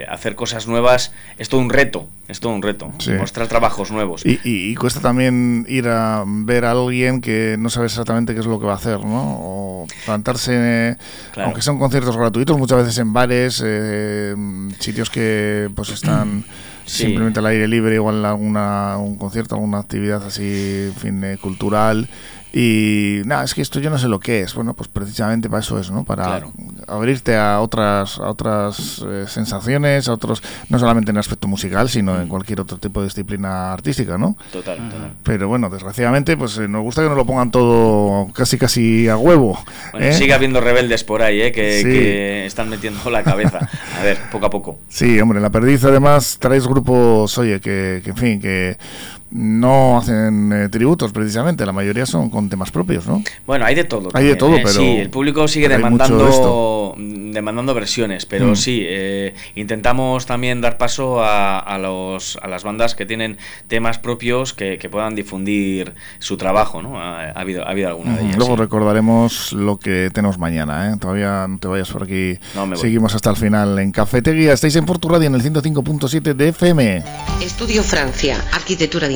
Speaker 10: hacer cosas nuevas es todo un reto, es todo un reto, mostrar trabajos nuevos.
Speaker 5: Y, cuesta también ir a ver a alguien que no sabe exactamente qué es lo que va a hacer, ¿no? O plantarse, aunque son conciertos gratuitos, muchas veces en bares, eh, sitios que pues están simplemente al aire libre, igual alguna, un concierto, alguna actividad así, fin, eh, cultural y nada, es que esto yo no sé lo que es. Bueno, pues precisamente para eso es, ¿no? Para abrirte a otras, a otras eh, sensaciones, a otros, no solamente en el aspecto musical, sino en cualquier otro tipo de disciplina artística, ¿no?
Speaker 10: Total, total.
Speaker 5: Pero bueno, desgraciadamente, pues eh, nos gusta que nos lo pongan todo casi casi a huevo.
Speaker 10: Bueno, ¿eh? sigue habiendo rebeldes por ahí, ¿eh? Que, están metiendo la cabeza. A ver, poco a poco.
Speaker 5: Sí, hombre, en la perdiz además traes grupos, oye, que, que en fin, que no hacen eh, tributos precisamente, la mayoría son con temas propios, ¿no?
Speaker 10: Bueno, hay de todo.
Speaker 5: Hay de todo, ¿eh? pero
Speaker 10: sí, el público sigue demandando demandando versiones, pero mm. sí eh, intentamos también dar paso a, los, a las bandas que tienen temas propios que, puedan difundir su trabajo, ¿no? Ha, habido ha habido alguna de ellas.
Speaker 5: Luego recordaremos lo que tenemos mañana, ¿eh? Todavía no te vayas por aquí. Seguimos hasta el final en Cafetería. Estáis en Radio en el 105.7 de FM.
Speaker 14: Estudio Francia, arquitectura de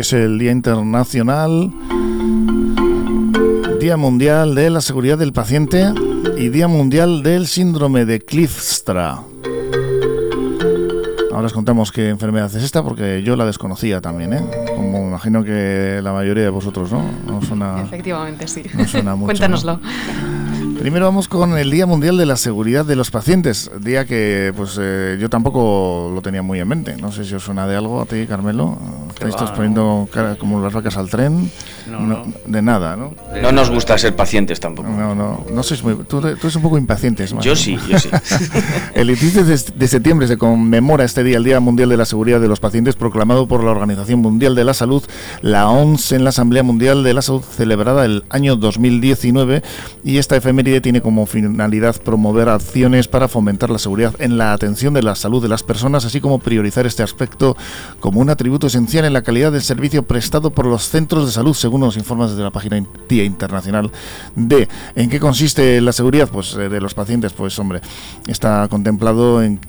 Speaker 5: Es el Día Internacional, Día Mundial de la Seguridad del Paciente y Día Mundial del Síndrome de Clifstra. Ahora os contamos qué enfermedad es esta porque yo la desconocía también, ¿eh? Como imagino que la mayoría de vosotros, ¿no?
Speaker 7: no Efectivamente, sí.
Speaker 5: Cuéntanoslo. Primero vamos con el Día Mundial de la Seguridad de los Pacientes, día que pues eh, yo tampoco lo tenía muy en mente. No sé si os suena de algo a ti, Carmelo. Estáis poniendo cara como las vacas al tren. No, de nada, ¿no?
Speaker 10: No nos gusta ser pacientes tampoco.
Speaker 5: No, no, no sois muy... Tú, eres un poco impaciente.
Speaker 10: Yo sí, yo sí.
Speaker 5: el 15 de septiembre se conmemora este día, el Día Mundial de la Seguridad de los Pacientes, proclamado por la Organización Mundial de la Salud, la OMS en la Asamblea Mundial de la Salud celebrada el año 2019 y esta efeméride tiene como finalidad promover acciones para fomentar la seguridad en la atención de la salud de las personas, así como priorizar este aspecto como un atributo esencial en la calidad del servicio prestado por los centros de salud, según los informes de la página Día Internacional de ¿En qué consiste la seguridad pues, eh, de los pacientes? Pues hombre, está contemplado en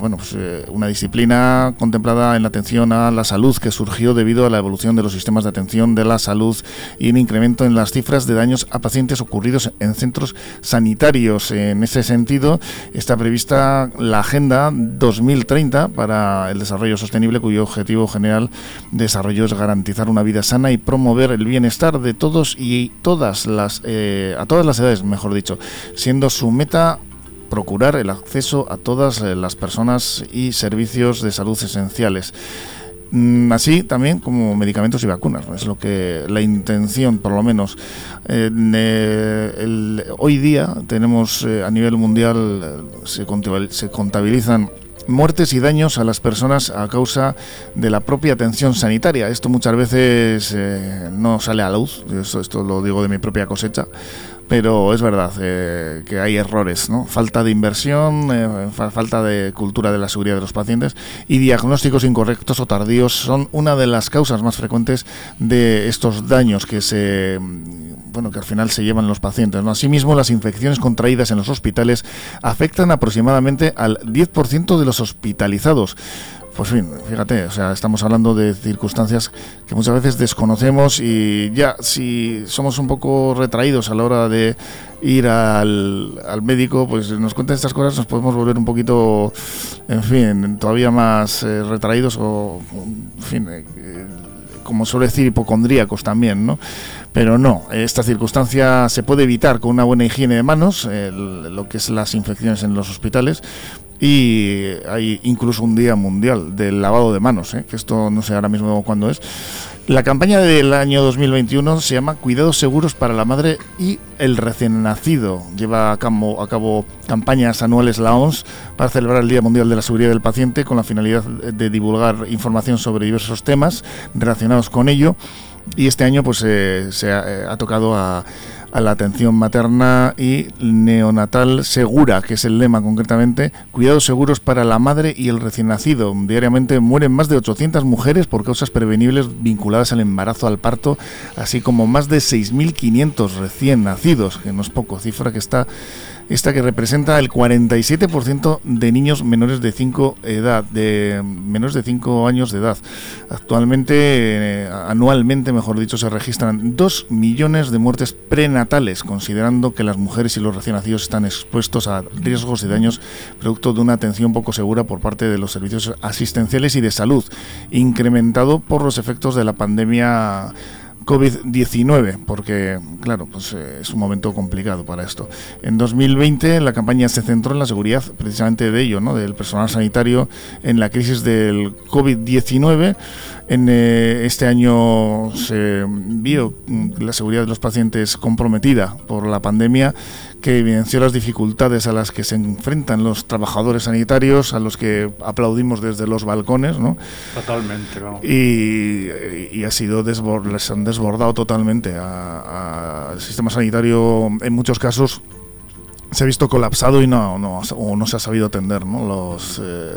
Speaker 5: bueno, pues, eh, una disciplina contemplada en la atención a la salud que surgió debido a la evolución de los sistemas de atención de la salud y un incremento en las cifras de daños a pacientes ocurridos en centros sanitarios. En ese sentido, está prevista la Agenda 2030 para el Desarrollo Sostenible, cuyo objetivo general de desarrollo es garantizar una vida sana y promover el bienestar de todos y todas las, eh, a todas las edades, mejor dicho, siendo su meta procurar el acceso a todas eh, las personas y servicios de salud esenciales. Mm, así también como medicamentos y vacunas. Es lo que la intención, por lo menos. Eh, hoy día tenemos eh, a nivel mundial, se contabilizan muertes y daños a las personas a causa de la propia atención sanitaria. Esto muchas veces no sale a la luz, esto lo digo de mi propia cosecha, pero es verdad eh, que hay errores, ¿no? Falta de inversión, eh, falta de cultura de la seguridad de los pacientes y diagnósticos incorrectos o tardíos son una de las causas más frecuentes de estos daños que se bueno, que al final se llevan los pacientes. ¿no? Asimismo, las infecciones contraídas en los hospitales afectan aproximadamente al 10% de los hospitalizados. Pues bien, fíjate, o sea, estamos hablando de circunstancias que muchas veces desconocemos y ya si somos un poco retraídos a la hora de ir al, médico, pues nos cuentan estas cosas, nos podemos volver un poquito, en fin, todavía más eh, retraídos o, en fin, eh, como suele decir, hipocondríacos también, ¿no? Pero no, esta circunstancia se puede evitar con una buena higiene de manos, lo que es las infecciones en los hospitales, y hay incluso un día mundial del lavado de manos, ¿eh? que esto no sé ahora mismo cuándo es. La campaña del año 2021 se llama Cuidados seguros para la madre y el recién nacido. Lleva a cabo, campañas anuales la OMS para celebrar el Día Mundial de la Seguridad del Paciente con la finalidad de divulgar información sobre diversos temas relacionados con ello. Y este año pues eh, se eh, ha tocado a a la atención materna y neonatal segura, que es el lema concretamente, cuidados seguros para la madre y el recién nacido. Diariamente mueren más de 800 mujeres por causas prevenibles vinculadas al embarazo, al parto, así como más de 6.500 recién nacidos, que no es poco, cifra que está esta que representa el 47% de niños menores de 5 edad, de menores de 5 años de edad. Actualmente, eh, anualmente, mejor dicho, se registran 2 millones de muertes prenatales, considerando que las mujeres y los recién nacidos están expuestos a riesgos y daños producto de una atención poco segura por parte de los servicios asistenciales y de salud, incrementado por los efectos de la pandemia COVID-19, porque, claro, pues eh, es un momento complicado para esto. En 2020 la campaña se centró en la seguridad precisamente de ello, ¿no? del personal sanitario en la crisis del COVID-19. En eh, este año se vio mm, la seguridad de los pacientes comprometida por la pandemia que evidenció las dificultades a las que se enfrentan los trabajadores sanitarios, a los que aplaudimos desde los balcones, ¿no?
Speaker 13: Totalmente,
Speaker 5: Y, ha sido les han desbordado totalmente al sistema sanitario en muchos casos se ha visto colapsado y no, no, no se ha sabido atender ¿no? Los, eh,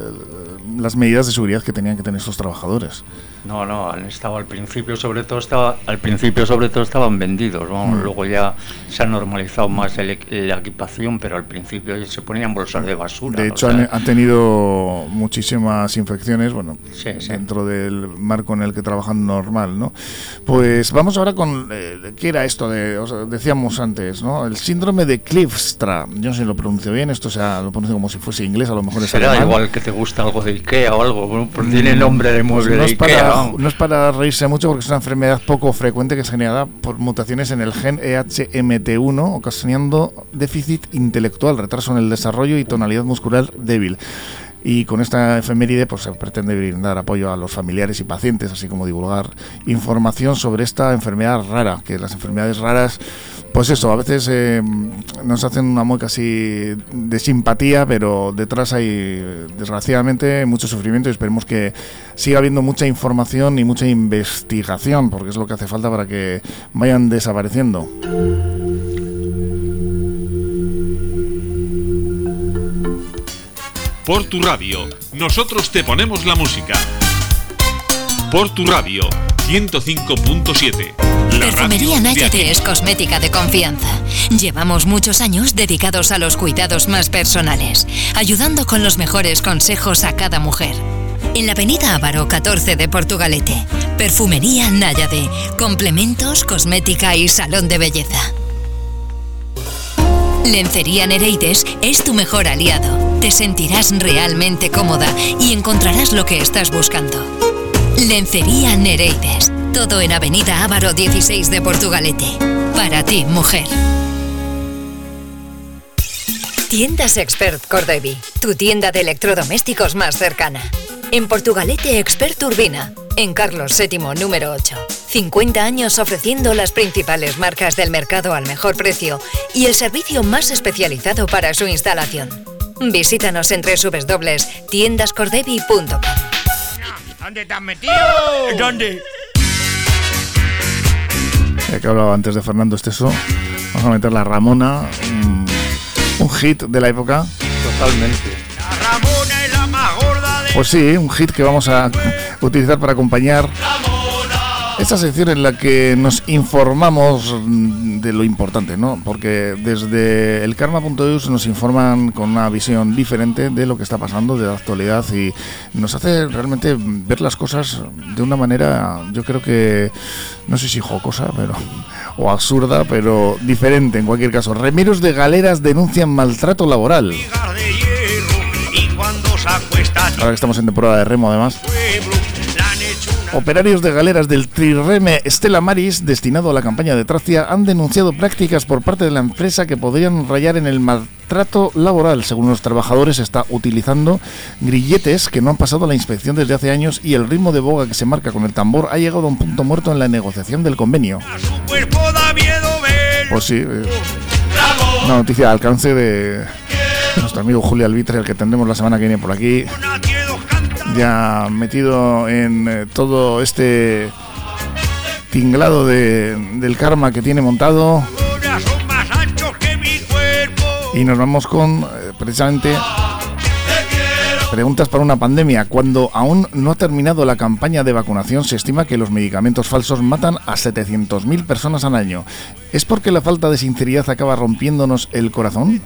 Speaker 5: las medidas de seguridad que tenían que tener estos trabajadores.
Speaker 13: No, no, han estado al principio sobre todo estaba al principio sobre todo estaban vendidos, mm. luego ya se ha normalizado más la equipación, pero al principio se ponían bolsas de basura.
Speaker 5: De hecho han, tenido muchísimas infecciones, bueno, dentro del marco en el que trabajan normal, ¿no? Pues vamos ahora con eh, qué era esto de decíamos antes, ¿no? El síndrome de Cliffstra Yo no sé si lo pronuncio bien, esto sea, lo pronuncio como si fuese inglés, a lo mejor es
Speaker 13: Será igual que te gusta algo de Ikea o algo, tiene mm, nombre de mueble
Speaker 5: pues
Speaker 13: no de Ikea.
Speaker 5: no es para reírse mucho porque es una enfermedad poco frecuente que es generada por mutaciones en el gen EHMT1, ocasionando déficit intelectual, retraso en el desarrollo y tonalidad muscular débil. Y con esta efeméride pues, se pretende brindar apoyo a los familiares y pacientes, así como divulgar información sobre esta enfermedad rara, que las enfermedades raras, pues eso, a veces eh, nos hacen una mueca así de simpatía, pero detrás hay, desgraciadamente, mucho sufrimiento y esperemos que siga habiendo mucha información y mucha investigación, porque es lo que hace falta para que vayan desapareciendo.
Speaker 1: Por tu radio, nosotros te ponemos la música. Por tu radio, 105.7.
Speaker 8: Perfumería Nayate es cosmética de confianza. Llevamos muchos años dedicados a los cuidados más personales, ayudando con los mejores consejos a cada mujer. En la avenida Ávaro 14 de Portugalete, Perfumería Nayade, complementos, cosmética y salón de belleza. Lencería Nereides es tu mejor aliado. Te sentirás realmente cómoda y encontrarás lo que estás buscando. Lencería Nereides. Todo en Avenida Ávaro 16 de Portugalete. Para ti, mujer. Tiendas Expert Cordevi. Tu tienda de electrodomésticos más cercana. En Portugalete Expert Urbina. En Carlos VII número 8. 50 años ofreciendo las principales marcas del mercado al mejor precio y el servicio más especializado para su instalación. Visítanos en www.tiendascordevi.com.
Speaker 15: ¿Dónde te has metido? ¿Dónde?
Speaker 5: Ya que hablaba antes de Fernando Esteso, vamos a meter la Ramona, un, un hit de la época.
Speaker 13: Totalmente.
Speaker 15: La Ramona es la más gorda de...
Speaker 5: Pues sí, un hit que vamos a utilizar para acompañar esta sección en la que nos informamos de lo importante, ¿no? Porque desde el karma.eus nos informan con una visión diferente de lo que está pasando, de la actualidad y nos hace realmente ver las cosas de una manera, yo creo que, no sé si jocosa, pero o absurda, pero diferente en cualquier caso. Remeros de galeras denuncian maltrato laboral. Ahora que estamos en temporada de remo además. Operarios de galeras del Trireme Stella Maris, destinado a la campaña de Tracia, han denunciado prácticas por parte de la empresa que podrían rayar en el maltrato laboral. Según los trabajadores, está utilizando grilletes que no han pasado la inspección desde hace años y el ritmo de boga que se marca con el tambor ha llegado a un punto muerto en la negociación del convenio. Pues sí, eh, una noticia de alcance de nuestro amigo Julio Albitre, el que tendremos la semana que viene por aquí ya metido en eh, todo este tinglado de, del karma que tiene montado. Y nos vamos con eh, precisamente preguntas para una pandemia. Cuando aún no ha terminado la campaña de vacunación, se estima que los medicamentos falsos matan a 700.000 personas al año. ¿Es porque la falta de sinceridad acaba rompiéndonos el corazón?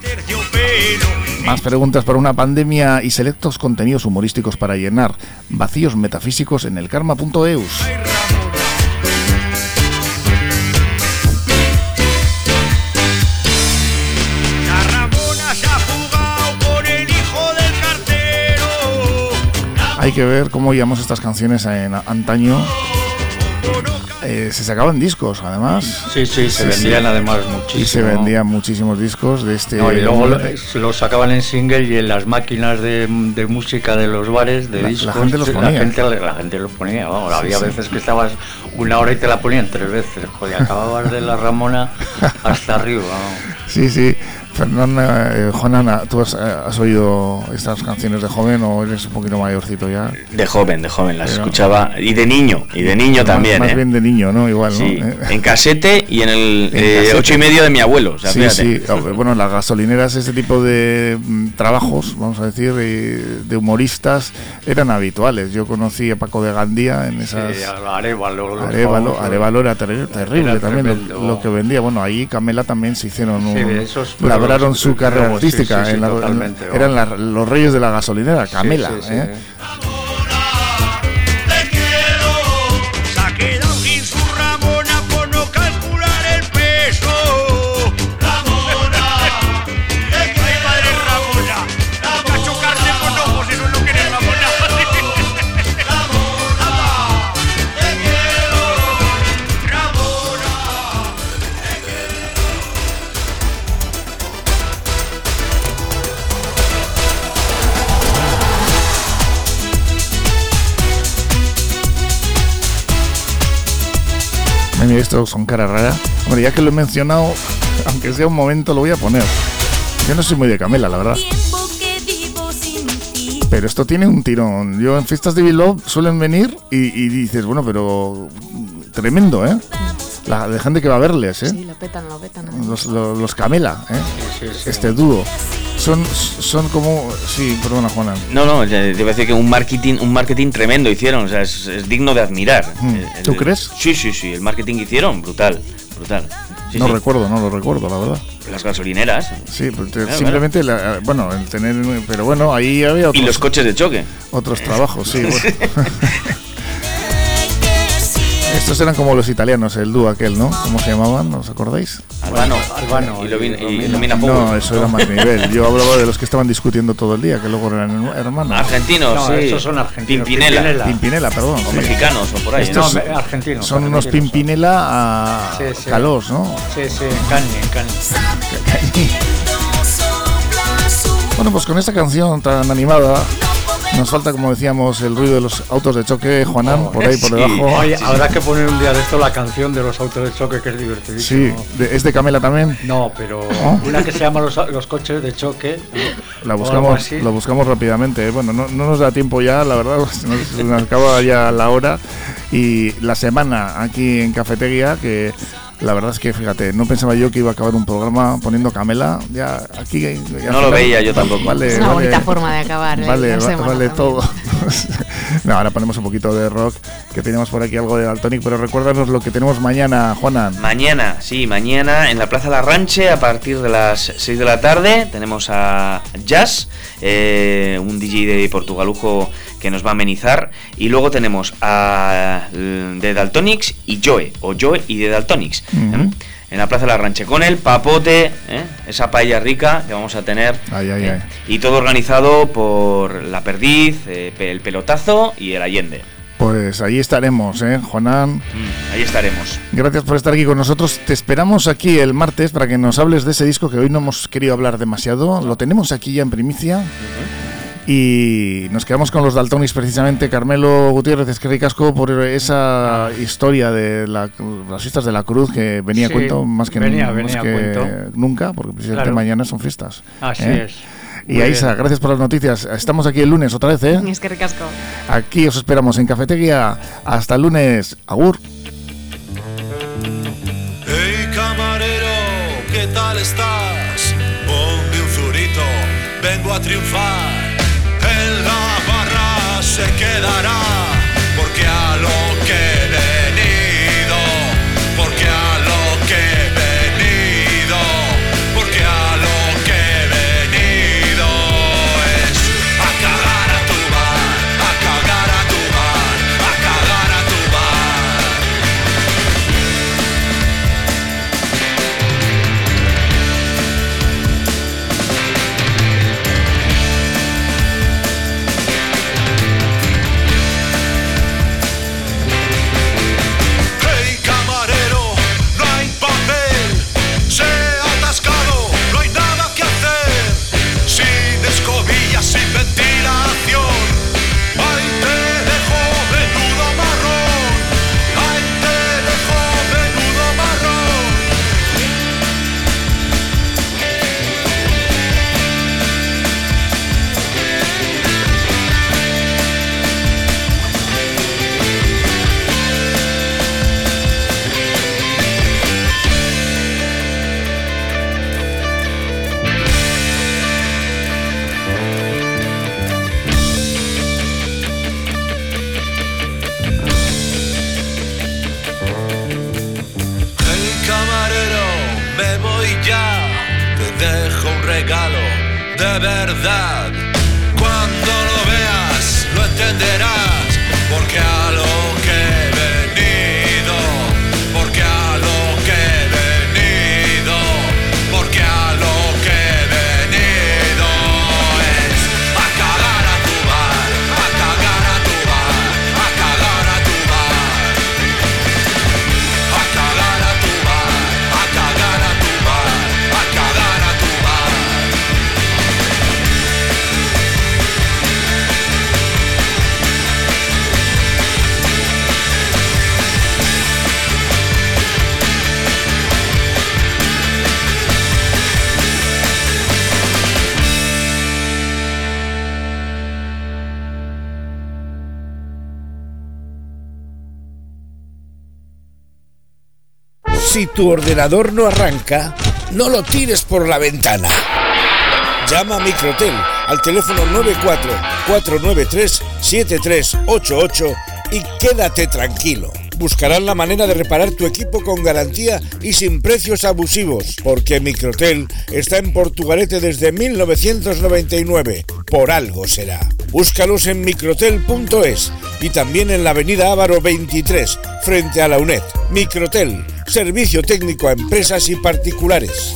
Speaker 5: Más preguntas para una pandemia y selectos contenidos humorísticos para llenar vacíos metafísicos en el karma.eus. Hay que ver cómo llevamos estas canciones en antaño eh, se sacaban discos, además.
Speaker 13: Sí, sí, se vendían además muchísimo.
Speaker 5: Y se vendían muchísimos discos de este.
Speaker 13: y luego los sacaban en single y en las máquinas de, música de los bares, de discos.
Speaker 5: La gente los ponía.
Speaker 13: La gente, los ponía, vamos. había veces que estabas una hora y te la ponían tres veces. Joder, acababas de la Ramona hasta arriba.
Speaker 5: Sí, sí. Fernanda, eh, Juanana, ¿tú has, has, oído estas canciones de joven o eres un poquito mayorcito ya?
Speaker 10: De joven, de joven, las escuchaba. Y de niño, y de niño también.
Speaker 5: Más
Speaker 10: ¿eh?
Speaker 5: bien de niño, ¿no? Igual,
Speaker 10: sí, ¿no? En casete y en el eh, ocho y medio de mi abuelo. O sea,
Speaker 5: sí, sí. Bueno, las gasolineras, ese tipo de mm, trabajos, vamos a decir, de humoristas, eran habituales. Yo conocí a Paco de Gandía en esas.
Speaker 13: Sí, Arevalo.
Speaker 5: Arevalo, Arevalo era terrible también lo, que vendía. Bueno, ahí Camela también se hicieron un.
Speaker 13: esos
Speaker 5: labraron su carrera artística. en la, eran los reyes de la gasolinera, Camela. ¿eh? Mira, esto son cara rara. Hombre, ya que lo he mencionado, aunque sea un momento, lo voy a poner. Yo no soy muy de Camela, la verdad. Pero esto tiene un tirón. Yo en fiestas de Bilbao suelen venir y, dices, bueno, pero tremendo, ¿eh? La de gente que va a verles, ¿eh?
Speaker 7: Sí, lo petan, lo petan.
Speaker 5: Los, Camela, ¿eh? este dúo. Son, son como. Sí, perdona, Juana.
Speaker 10: No, no, debo decir que un marketing, un marketing tremendo hicieron, o sea, es, digno de admirar.
Speaker 5: Mm. ¿Tú crees?
Speaker 10: Sí, sí, sí, el marketing que hicieron, brutal, brutal.
Speaker 5: no recuerdo, no lo recuerdo, la verdad.
Speaker 10: Las gasolineras.
Speaker 5: Sí, simplemente, bueno, el tener. Pero bueno, ahí había
Speaker 10: otros. Y los coches de choque.
Speaker 5: Otros trabajos, sí. Estos eran como los italianos, el dúo aquel, ¿no? ¿Cómo se llamaban? ¿Os acordáis?
Speaker 10: Albano. Albano. Y,
Speaker 5: y, No, eso era más nivel. Yo hablaba de los que estaban discutiendo todo el día, que luego eran hermanos.
Speaker 10: Argentinos,
Speaker 13: no,
Speaker 10: sí.
Speaker 13: Esos son argentinos.
Speaker 10: Pimpinela.
Speaker 5: Pimpinela, perdón.
Speaker 10: O mexicanos, o por ahí.
Speaker 13: Estos no, argentinos.
Speaker 5: Son unos Pimpinela a sí, sí. Calós, ¿no?
Speaker 13: Sí, sí, en Cani, en Cani.
Speaker 5: Bueno, pues con esta canción tan animada nos falta, como decíamos, el ruido de los autos de choque, Juanán, por ahí por debajo.
Speaker 13: habrá que poner un día de esto la canción de los autos de choque, que es divertidísimo.
Speaker 5: Sí, ¿es de Camela también?
Speaker 13: No, pero una que se llama los, coches de choque.
Speaker 5: La buscamos, lo buscamos rápidamente. ¿eh? Bueno, no, nos da tiempo ya, la verdad, nos, nos acaba ya la hora. Y la semana aquí en Cafetería, que la verdad es que, fíjate, no pensaba yo que iba a acabar un programa poniendo Camela. Ya aquí.
Speaker 10: no lo veía yo tampoco.
Speaker 7: Vale, es una bonita forma de acabar. ¿eh?
Speaker 5: Vale, vale todo. no, ahora ponemos un poquito de rock, que tenemos por aquí algo de Daltonic, pero recuérdanos lo que tenemos mañana, Juana.
Speaker 10: Mañana, sí, mañana en la Plaza La Ranche, a partir de las 6 de la tarde, tenemos a Jazz, eh, un DJ de Portugalujo que nos va a amenizar. Y luego tenemos a de Daltonics y Joe, o Joe y de Daltonics. ¿eh? En la Plaza de la Ranche, con el papote, ¿eh? esa paella rica que vamos a tener.
Speaker 5: ¿eh?
Speaker 10: Y todo organizado por La Perdiz, el Pelotazo y el Allende.
Speaker 5: Pues ahí estaremos, ¿eh, Juanán?
Speaker 10: Mm, ahí estaremos.
Speaker 5: Gracias por estar aquí con nosotros. Te esperamos aquí el martes para que nos hables de ese disco que hoy no hemos querido hablar demasiado. Lo tenemos aquí ya en primicia. Y nos quedamos con los Daltonis precisamente. Carmelo Gutiérrez, es que ricasco por esa historia de las fiestas de la Cruz que venía a cuento más que, nunca, porque precisamente mañana son fiestas.
Speaker 13: Así ¿eh? es.
Speaker 5: Y Aisa, gracias por las noticias. Estamos aquí el lunes otra vez, ¿eh?
Speaker 7: Es que ricasco.
Speaker 5: Aquí os esperamos en Cafetería. Hasta el lunes. Agur.
Speaker 12: Hey camarero, ¿qué tal estás? Ponme un zurito, vengo a triunfar se quedará, porque a lo que
Speaker 16: tu ordenador no arranca, no lo tires por la ventana. Llama a Microtel al teléfono 94 493 7388 y quédate tranquilo. Buscarán la manera de reparar tu equipo con garantía y sin precios abusivos, porque Microtel está en Portugalete desde 1999. Por algo será. Búscalos en microtel.es y también en la avenida Ávaro 23, frente a la UNED. Microtel, servicio técnico a empresas y particulares.